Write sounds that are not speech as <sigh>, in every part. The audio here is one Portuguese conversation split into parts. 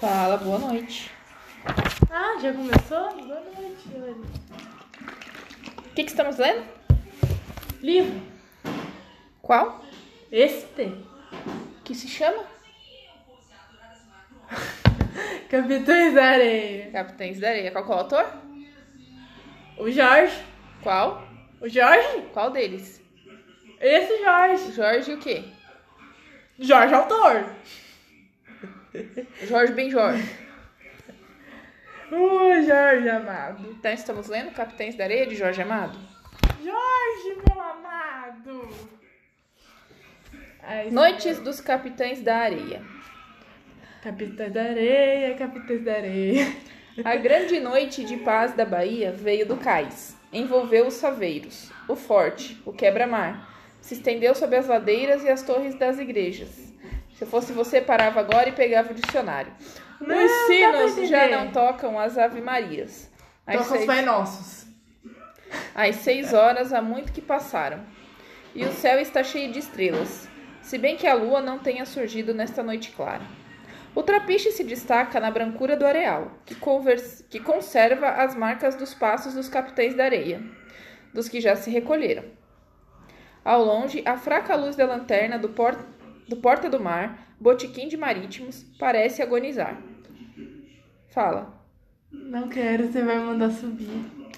Fala, boa noite. Ah, já começou? Boa noite, Yuri. O que, que estamos lendo? Livro. Qual? Este. Que se chama? <laughs> Capitães da Areia. Capitães da Areia. Qual que é o autor? O Jorge. Qual? O Jorge? Qual deles? Esse Jorge. Jorge o quê? Jorge Autor. Jorge Ben Jorge. O Jorge amado. Então estamos lendo Capitães da Areia de Jorge Amado. Jorge, meu amado. Ai, Noites dos Capitães da Areia. Capitães da Areia, Capitães da Areia. A grande noite de paz da Bahia veio do cais. Envolveu os saveiros, o forte, o quebra-mar. Se estendeu sobre as ladeiras e as torres das igrejas. Se eu fosse você, parava agora e pegava o dicionário. Não, Os sinos já não tocam as ave-marias. Às Toca os seis- Pai Nossos. Às seis horas há muito que passaram. E o céu está cheio de estrelas, se bem que a lua não tenha surgido nesta noite clara. O trapiche se destaca na brancura do areal, que, convers- que conserva as marcas dos passos dos capitães da areia, dos que já se recolheram. Ao longe, a fraca luz da lanterna do, por- do Porta do Mar, botiquim de marítimos, parece agonizar. Fala. Não quero, você vai mandar subir.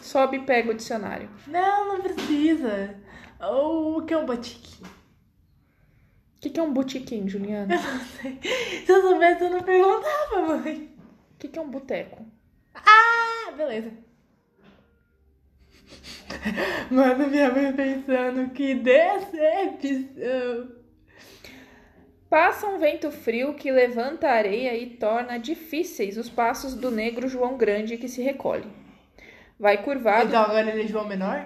Sobe e pega o dicionário. Não, não precisa. O que é um botiquim? O que, que é um botiquim, Juliana? Eu não sei. Se eu soubesse, eu não perguntava, mãe. O que, que é um boteco? Ah, beleza. Mano, minha mãe pensando que decepção. Passa um vento frio que levanta a areia e torna difíceis os passos do negro João Grande que se recolhe. Vai curvado, Então agora ele é João Menor?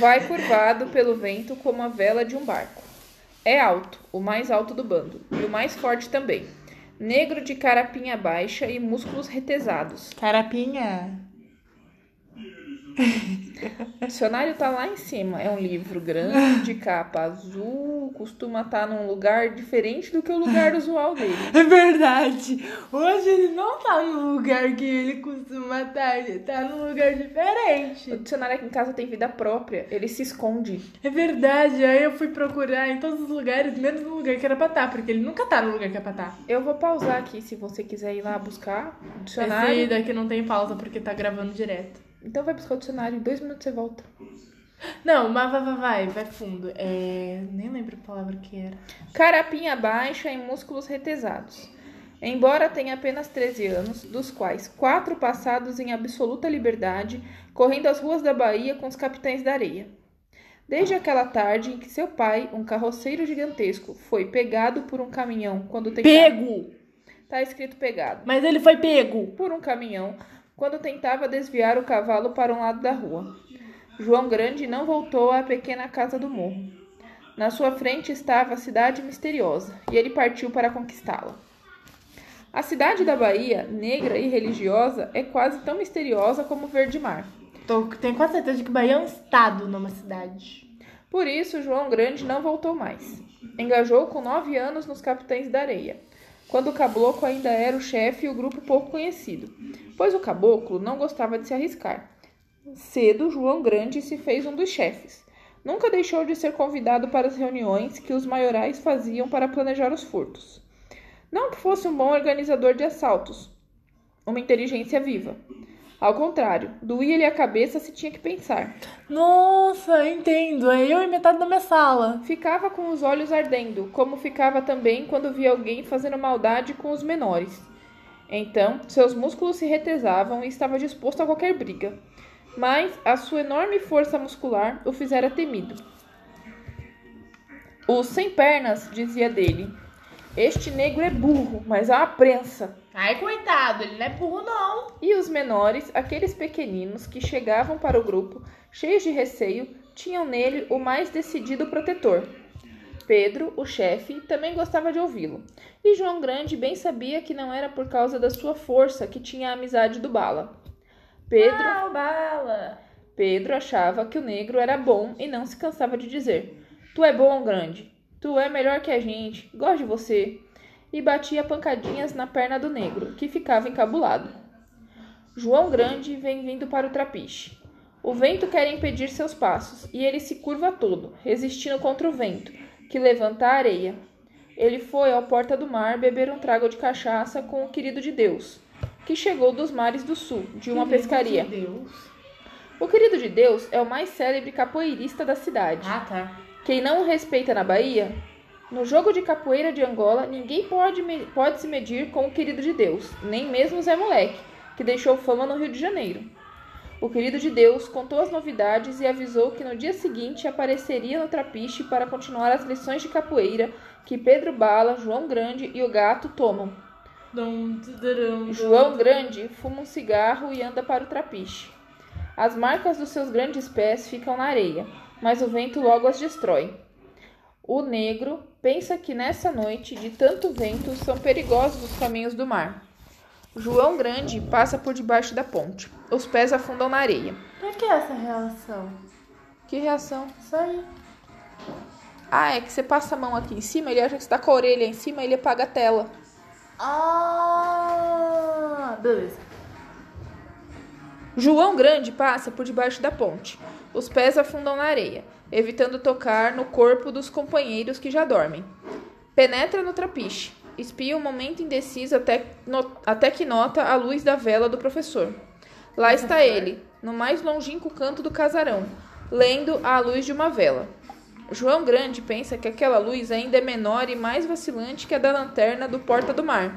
vai curvado pelo vento como a vela de um barco. É alto, o mais alto do bando, e o mais forte também. Negro de carapinha baixa e músculos retesados. Carapinha. <laughs> O dicionário tá lá em cima. É um livro grande, de <laughs> capa azul, costuma estar num lugar diferente do que o lugar <laughs> usual dele. É verdade. Hoje ele não tá no lugar que ele costuma estar. Ele tá num lugar O diferente. dicionário aqui em casa tem vida própria, ele se esconde. É verdade. Aí eu fui procurar em todos os lugares, menos no lugar que era pra estar, porque ele nunca tá no lugar que é pra estar. Eu vou pausar aqui se você quiser ir lá buscar o dicionário. Esse daqui não tem pausa porque tá gravando direto. Então vai buscar o dicionário, em dois minutos você volta. Não, mas vai, vai, vai, vai fundo. É. Nem lembro a palavra que era. Carapinha baixa e músculos retesados. Embora tenha apenas 13 anos, dos quais quatro passados em absoluta liberdade, correndo as ruas da Bahia com os capitães da areia. Desde aquela tarde em que seu pai, um carroceiro gigantesco, foi pegado por um caminhão quando tentava... Pego! Tá escrito pegado. Mas ele foi pego! por um caminhão quando tentava desviar o cavalo para um lado da rua. João Grande não voltou à pequena casa do morro. Na sua frente estava a cidade misteriosa e ele partiu para conquistá-la. A cidade da Bahia, negra e religiosa, é quase tão misteriosa como Verde Mar. Tô, tenho quase certeza de que Bahia é um estado, não uma cidade. Por isso, João Grande não voltou mais. Engajou com nove anos nos Capitães da Areia, quando o caboclo ainda era o chefe e o grupo pouco conhecido, pois o caboclo não gostava de se arriscar. Cedo, João Grande se fez um dos chefes. Nunca deixou de ser convidado para as reuniões que os maiorais faziam para planejar os furtos. Não que fosse um bom organizador de assaltos, uma inteligência viva. Ao contrário, doía-lhe a cabeça se tinha que pensar. Nossa, entendo. É eu e metade da minha sala. Ficava com os olhos ardendo, como ficava também quando via alguém fazendo maldade com os menores. Então, seus músculos se retesavam e estava disposto a qualquer briga. Mas a sua enorme força muscular o fizera temido. Os sem pernas, dizia dele. Este negro é burro, mas é uma prensa. Ai, coitado, ele não é burro, não. E os menores, aqueles pequeninos que chegavam para o grupo, cheios de receio, tinham nele o mais decidido protetor. Pedro, o chefe, também gostava de ouvi-lo. E João Grande bem sabia que não era por causa da sua força que tinha a amizade do Bala. Pedro, Ah, o bala. Pedro achava que o negro era bom e não se cansava de dizer: Tu é bom, grande. Tu é melhor que a gente. Gosto de você. e batia pancadinhas na perna do negro, que ficava encabulado. João Grande vem vindo para o trapiche. O vento quer impedir seus passos, e ele se curva todo, resistindo contra o vento, que levanta a areia. Ele foi ao Porta do Mar beber um trago de cachaça com o querido de Deus, que chegou dos mares do sul, de uma pescaria. De Deus. O querido de Deus é o mais célebre capoeirista da cidade. Ah, tá. Quem não o respeita na Bahia, no jogo de capoeira de Angola, ninguém pode, pode se medir com o querido de Deus, nem mesmo Zé Moleque, que deixou fama no Rio de Janeiro. O querido de Deus contou as novidades e avisou que no dia seguinte apareceria no trapiche para continuar as lições de capoeira que Pedro Bala, João Grande e o gato tomam. João Grande fuma um cigarro e anda para o trapiche. As marcas dos seus grandes pés ficam na areia, mas o vento logo as destrói. O negro pensa que nessa noite de tanto vento são perigosos os caminhos do mar. João Grande passa por debaixo da ponte. Os pés afundam na areia. Pra que essa relação? Que reação? Isso aí. Ah, é que você passa a mão aqui em cima, ele acha que você tá com a orelha em cima, ele apaga a tela. Ah, beleza. João Grande passa por debaixo da ponte. Os pés afundam na areia, evitando tocar no corpo dos companheiros que já dormem. Penetra no trapiche. Espia um momento indeciso até, no- até que nota a luz da vela do professor. Lá está ele, no mais longínquo canto do casarão, lendo à luz de uma vela. João Grande pensa que aquela luz ainda é menor e mais vacilante que a da lanterna do Porta do Mar,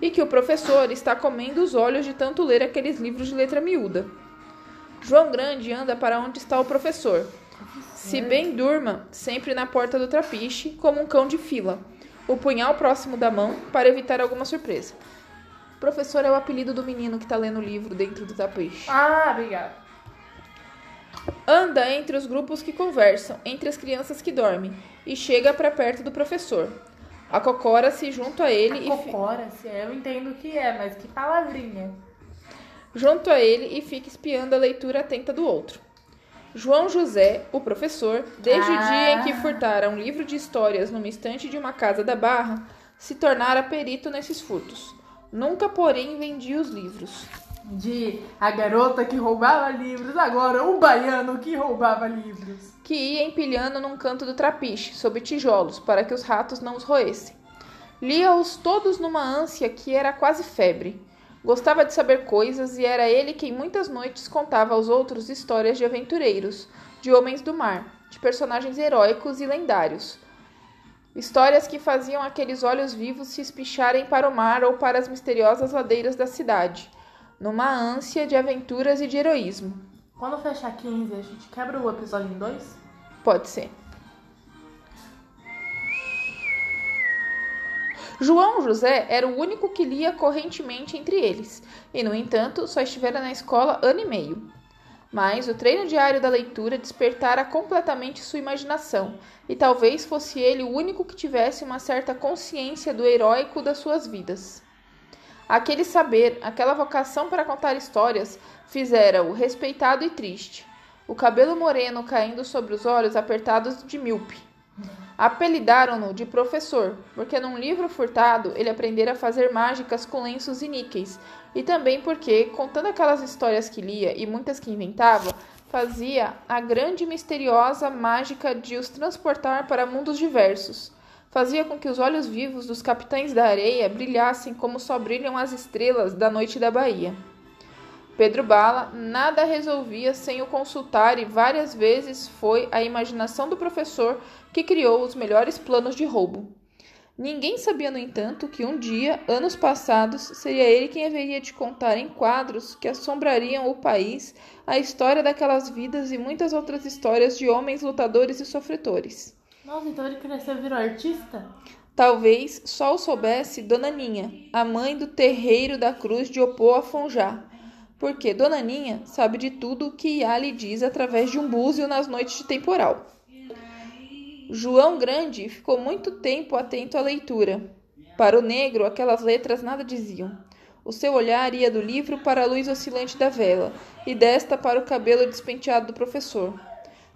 e que o professor está comendo os olhos de tanto ler aqueles livros de letra miúda. João Grande anda para onde está o professor. Se bem durma, sempre na porta do trapiche, como um cão de fila, o punhal próximo da mão para evitar alguma surpresa. Professor é o apelido do menino que está lendo o livro dentro do trapiche. Ah, obrigada. Anda entre os grupos que conversam, entre as crianças que dormem, e chega para perto do professor. Acocora-se junto a ele e fi- Cocora, se eu entendo o que é, mas que palavrinha. Junto a ele e fica espiando a leitura atenta do outro. João José, o professor, desde o dia em que Ah. furtara um livro de histórias numa estante de uma casa da Barra, se tornara perito nesses furtos. Nunca, porém, vendia os livros. De a garota que roubava livros, agora o baiano que roubava livros. que ia empilhando num canto do trapiche, sob tijolos, para que os ratos não os roessem. Lia-os todos numa ânsia que era quase febre. Gostava de saber coisas e era ele quem muitas noites contava aos outros histórias de aventureiros, de homens do mar, de personagens heróicos e lendários. Histórias que faziam aqueles olhos vivos se espicharem para o mar ou para as misteriosas ladeiras da cidade, numa ânsia de aventuras e de heroísmo. Quando fechar 15, a gente quebra o episódio em dois? Pode ser. João José era o único que lia correntemente entre eles, e, no entanto, só estivera na escola ano e meio. Mas o treino diário da leitura despertara completamente sua imaginação, e talvez fosse ele o único que tivesse uma certa consciência do heróico das suas vidas. Aquele saber, aquela vocação para contar histórias, fizera-o respeitado e triste, o cabelo moreno caindo sobre os olhos apertados de míope. Apelidaram-no de professor, porque num livro furtado ele aprendera a fazer mágicas com lenços e níqueis, e também porque, contando aquelas histórias que lia e muitas que inventava, fazia a grande e misteriosa mágica de os transportar para mundos diversos. Fazia com que os olhos vivos dos capitães da areia brilhassem como só brilham as estrelas da noite da Bahia. Pedro Bala nada resolvia sem o consultar e várias vezes foi a imaginação do professor que criou os melhores planos de roubo. Ninguém sabia, no entanto, que um dia, anos passados, seria ele quem haveria de contar em quadros que assombrariam o país a história daquelas vidas e muitas outras histórias de homens lutadores e sofredores. Nossa, então ele cresceu e virou artista? Talvez só o soubesse Dona Ninha, a mãe do terreiro da cruz de Opô a Fonjá, porque Dona Ninha sabe de tudo o que Iá lhe diz através de um búzio nas noites de temporal. João Grande ficou muito tempo atento à leitura. Para o negro, aquelas letras nada diziam. O seu olhar ia do livro para a luz oscilante da vela, e desta para o cabelo despenteado do professor.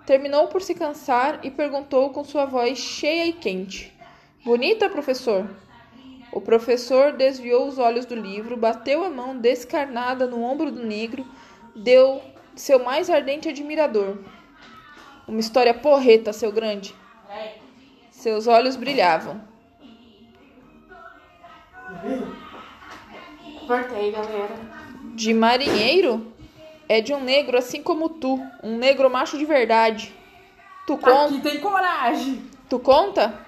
Terminou por se cansar e perguntou com sua voz cheia e quente: Bonita, professor? O professor desviou os olhos do livro, bateu a mão descarnada no ombro do negro, deu seu mais ardente admirador. Uma história porreta, seu grande. Seus olhos brilhavam. Voltei, galera. De marinheiro? É de um negro assim como tu, um negro macho de verdade. Tu conta? Aqui tem coragem. Tu conta?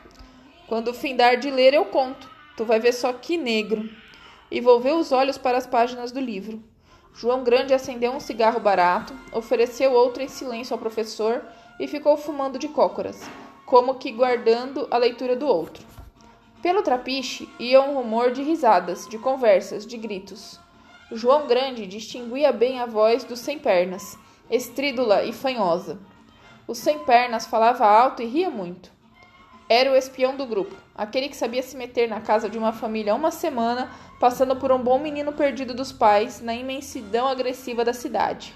Quando findar de ler, eu conto. Tu vai ver só que negro. E volveu os olhos para as páginas do livro. João Grande acendeu um cigarro barato, ofereceu outro em silêncio ao professor e ficou fumando de cócoras, como que guardando a leitura do outro. Pelo trapiche ia um rumor de risadas, de conversas, de gritos. João Grande distinguia bem a voz dos sem pernas, estrídula e fanhosa. O sem pernas falava alto e ria muito. Era o espião do grupo, aquele que sabia se meter na casa de uma família uma semana, passando por um bom menino perdido dos pais na imensidão agressiva da cidade.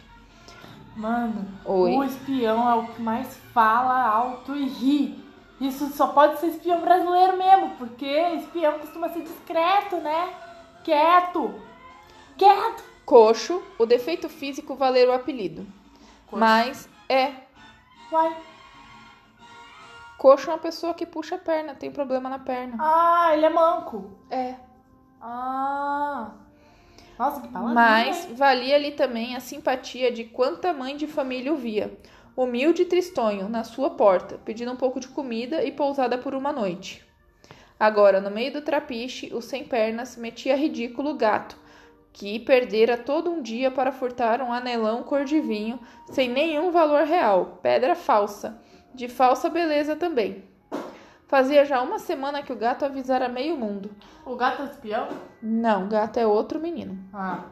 Mano, Oi. o espião é o que mais fala alto e ri. Isso só pode ser espião brasileiro mesmo, porque espião costuma ser discreto, né? Quieto. Quieto. Coxo, o defeito físico valer o apelido. Coxo. Mas é. Vai. Coxo é uma pessoa que puxa a perna, tem problema na perna. Ah, ele é manco. É. Ah. Nossa, que palavra. Mas valia ali também a simpatia de quanta mãe de família o via, humilde e tristonho, na sua porta, pedindo um pouco de comida e pousada por uma noite. Agora, no meio do trapiche, o sem pernas metia ridículo gato, que perdera todo um dia para furtar um anelão cor de vinho, sem nenhum valor real, pedra falsa, de falsa beleza também. Fazia já uma semana que o gato avisara meio mundo. O gato é espião? Não, gato é outro menino. Ah.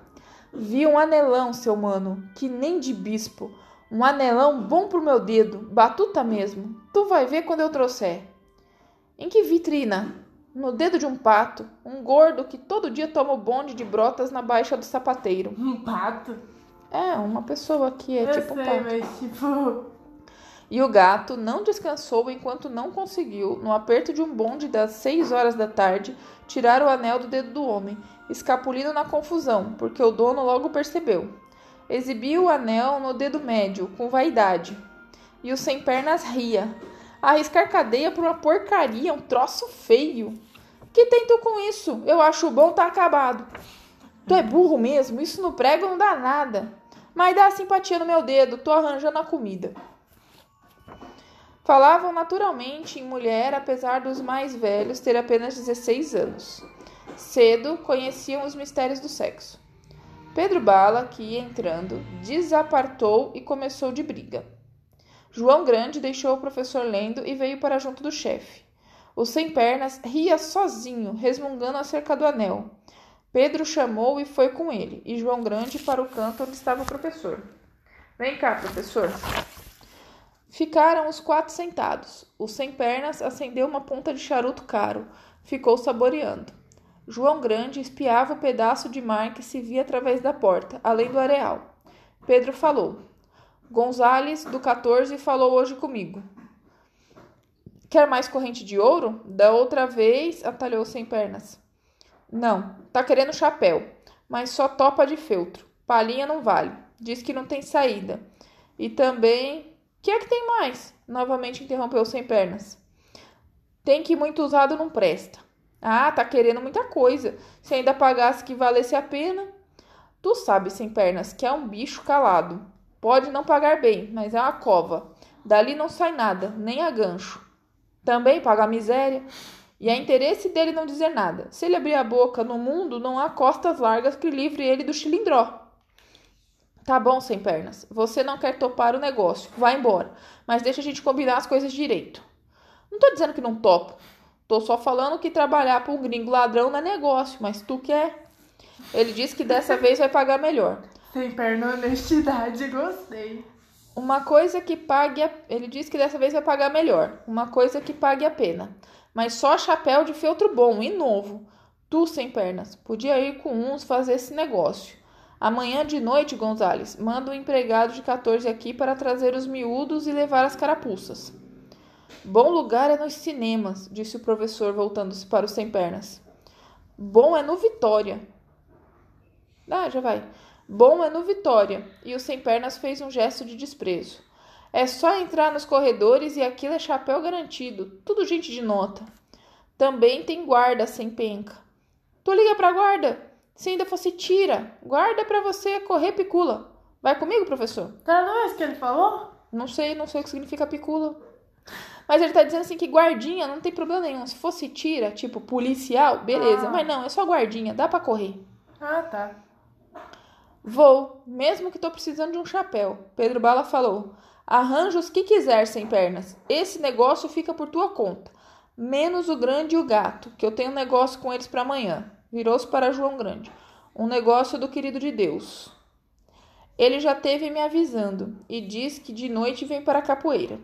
Vi um anelão, seu mano, que nem de bispo. Um anelão bom pro meu dedo, batuta mesmo. Tu vai ver quando eu trouxer. Em que vitrina? No dedo de um pato, um gordo que todo dia toma o bonde de brotas na baixa do sapateiro. Um pato. É, uma pessoa que é eu tipo um sei, pato. mas tipo. E o gato não descansou enquanto não conseguiu, no aperto de um bonde das seis horas da tarde, tirar o anel do dedo do homem, escapulindo na confusão, porque o dono logo percebeu. Exibiu o anel no dedo médio, com vaidade. E o sem pernas ria. Arriscar cadeia por uma porcaria, um troço feio. Que tem tu com isso? Eu acho bom tá acabado. Tu é burro mesmo, isso no prego não dá nada. Mas dá simpatia no meu dedo, tô arranjando a comida. Falavam naturalmente em mulher, apesar dos mais velhos ter apenas 16 anos. Cedo conheciam os mistérios do sexo. Pedro Bala, que ia entrando, desapartou e começou de briga. João Grande deixou o professor lendo e veio para junto do chefe. O sem pernas ria sozinho, resmungando acerca do anel. Pedro chamou e foi com ele, e João Grande para o canto onde estava o professor. Vem cá, professor. Ficaram os quatro sentados. O sem pernas acendeu uma ponta de charuto caro. Ficou saboreando. João Grande espiava o pedaço de mar que se via através da porta, além do areal. Pedro falou. Gonzales, do 14, falou hoje comigo. Quer mais corrente de ouro? Da outra vez, atalhou sem pernas. Não, tá querendo chapéu, mas só topa de feltro. Palhinha não vale. Diz que não tem saída. E também. Que é que tem mais? Novamente interrompeu sem pernas. Tem que muito usado não presta. Ah, tá querendo muita coisa. Se ainda pagasse que valesse a pena. Tu sabe, sem pernas, que é um bicho calado. Pode não pagar bem, mas é uma cova. Dali não sai nada, nem a gancho. Também paga a miséria. E é interesse dele não dizer nada. Se ele abrir a boca no mundo, não há costas largas que livre ele do chilindró. Tá bom, sem pernas. Você não quer topar o negócio. Vai embora. Mas deixa a gente combinar as coisas direito. Não tô dizendo que não topo. Tô só falando que trabalhar para um gringo ladrão não é negócio, mas tu quer. Ele disse que dessa vez vai pagar melhor. Sem perna honestidade, gostei. Uma coisa que pague a... Ele disse que dessa vez vai pagar melhor. Uma coisa que pague a pena. Mas só chapéu de feltro bom e novo. Tu, sem pernas, podia ir com uns fazer esse negócio. Amanhã de noite, Gonzales, manda um empregado de 14 aqui para trazer os miúdos e levar as carapuças. Bom lugar é nos cinemas, disse o professor, voltando-se para os sem pernas. Bom é no Vitória. Ah, já vai. Bom é no Vitória. E o sem pernas fez um gesto de desprezo. É só entrar nos corredores e aquilo é chapéu garantido. Tudo gente de nota. Também tem guarda sem penca. Tu liga pra guarda. Se ainda fosse tira, guarda pra você correr picula. Vai comigo, professor? Tá não é isso que ele falou? Não sei, não sei o que significa picula. Mas ele tá dizendo assim que guardinha não tem problema nenhum. Se fosse tira, tipo policial, beleza. Ah. Mas não, é só guardinha, dá pra correr. Ah, tá. Vou, mesmo que tô precisando de um chapéu. Pedro Bala falou. Arranja os que quiser sem pernas. Esse negócio fica por tua conta. Menos o grande e o gato, que eu tenho um negócio com eles para amanhã. Virou-se para João Grande. Um negócio do querido de Deus. Ele já teve me avisando e diz que de noite vem para a capoeira.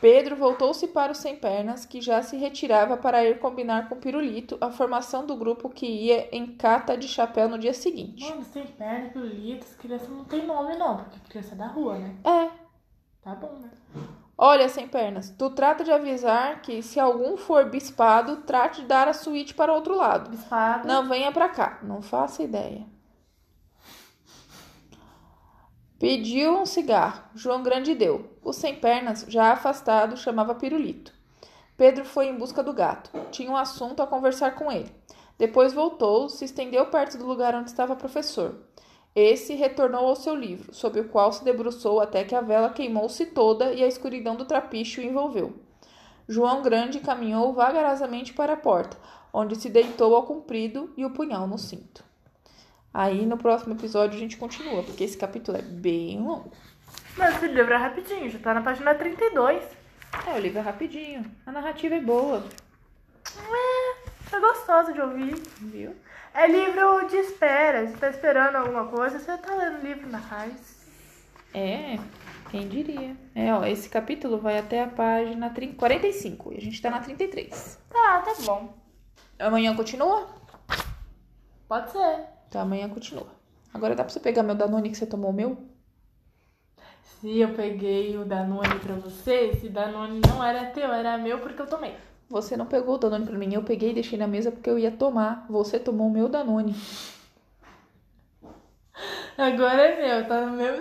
Pedro voltou-se para o sem pernas, que já se retirava para ir combinar com Pirulito a formação do grupo que ia em cata de chapéu no dia seguinte. Mano, sem perna, pirulito, as crianças não tem nome não, porque criança é da rua, né? É, Tá bom, né? Olha, sem pernas, tu trata de avisar que se algum for bispado, trate de dar a suíte para outro lado. Bispado. Não venha pra cá, não faça ideia. Pediu um cigarro. João Grande deu. O sem pernas, já afastado, chamava Pirulito. Pedro foi em busca do gato. Tinha um assunto a conversar com ele. Depois voltou, se estendeu perto do lugar onde estava o professor. Esse retornou ao seu livro, sob o qual se debruçou até que a vela queimou-se toda e a escuridão do trapiche o envolveu. João Grande caminhou vagarosamente para a porta, onde se deitou ao comprido e o punhal no cinto. Aí no próximo episódio a gente continua, porque esse capítulo é bem longo. Mas esse livro é rapidinho, já tá na página 32. É, o livro é rapidinho, a narrativa é boa, É, é gostoso de ouvir. viu? É livro de espera. Você tá esperando alguma coisa, você tá lendo livro na raiz. É, quem diria. É, ó, esse capítulo vai até a página 30 45 e a gente tá na 33. Tá, tá bom. Amanhã continua? Pode ser. Então amanhã continua. Agora dá pra você pegar meu Danone que você tomou o meu? Se eu peguei o Danone pra você, esse Danone não era teu, era meu porque eu tomei. Você não pegou o Danone pra mim, eu peguei e deixei na mesa porque eu ia tomar. Você tomou o meu Danone. Agora é meu, tá no meu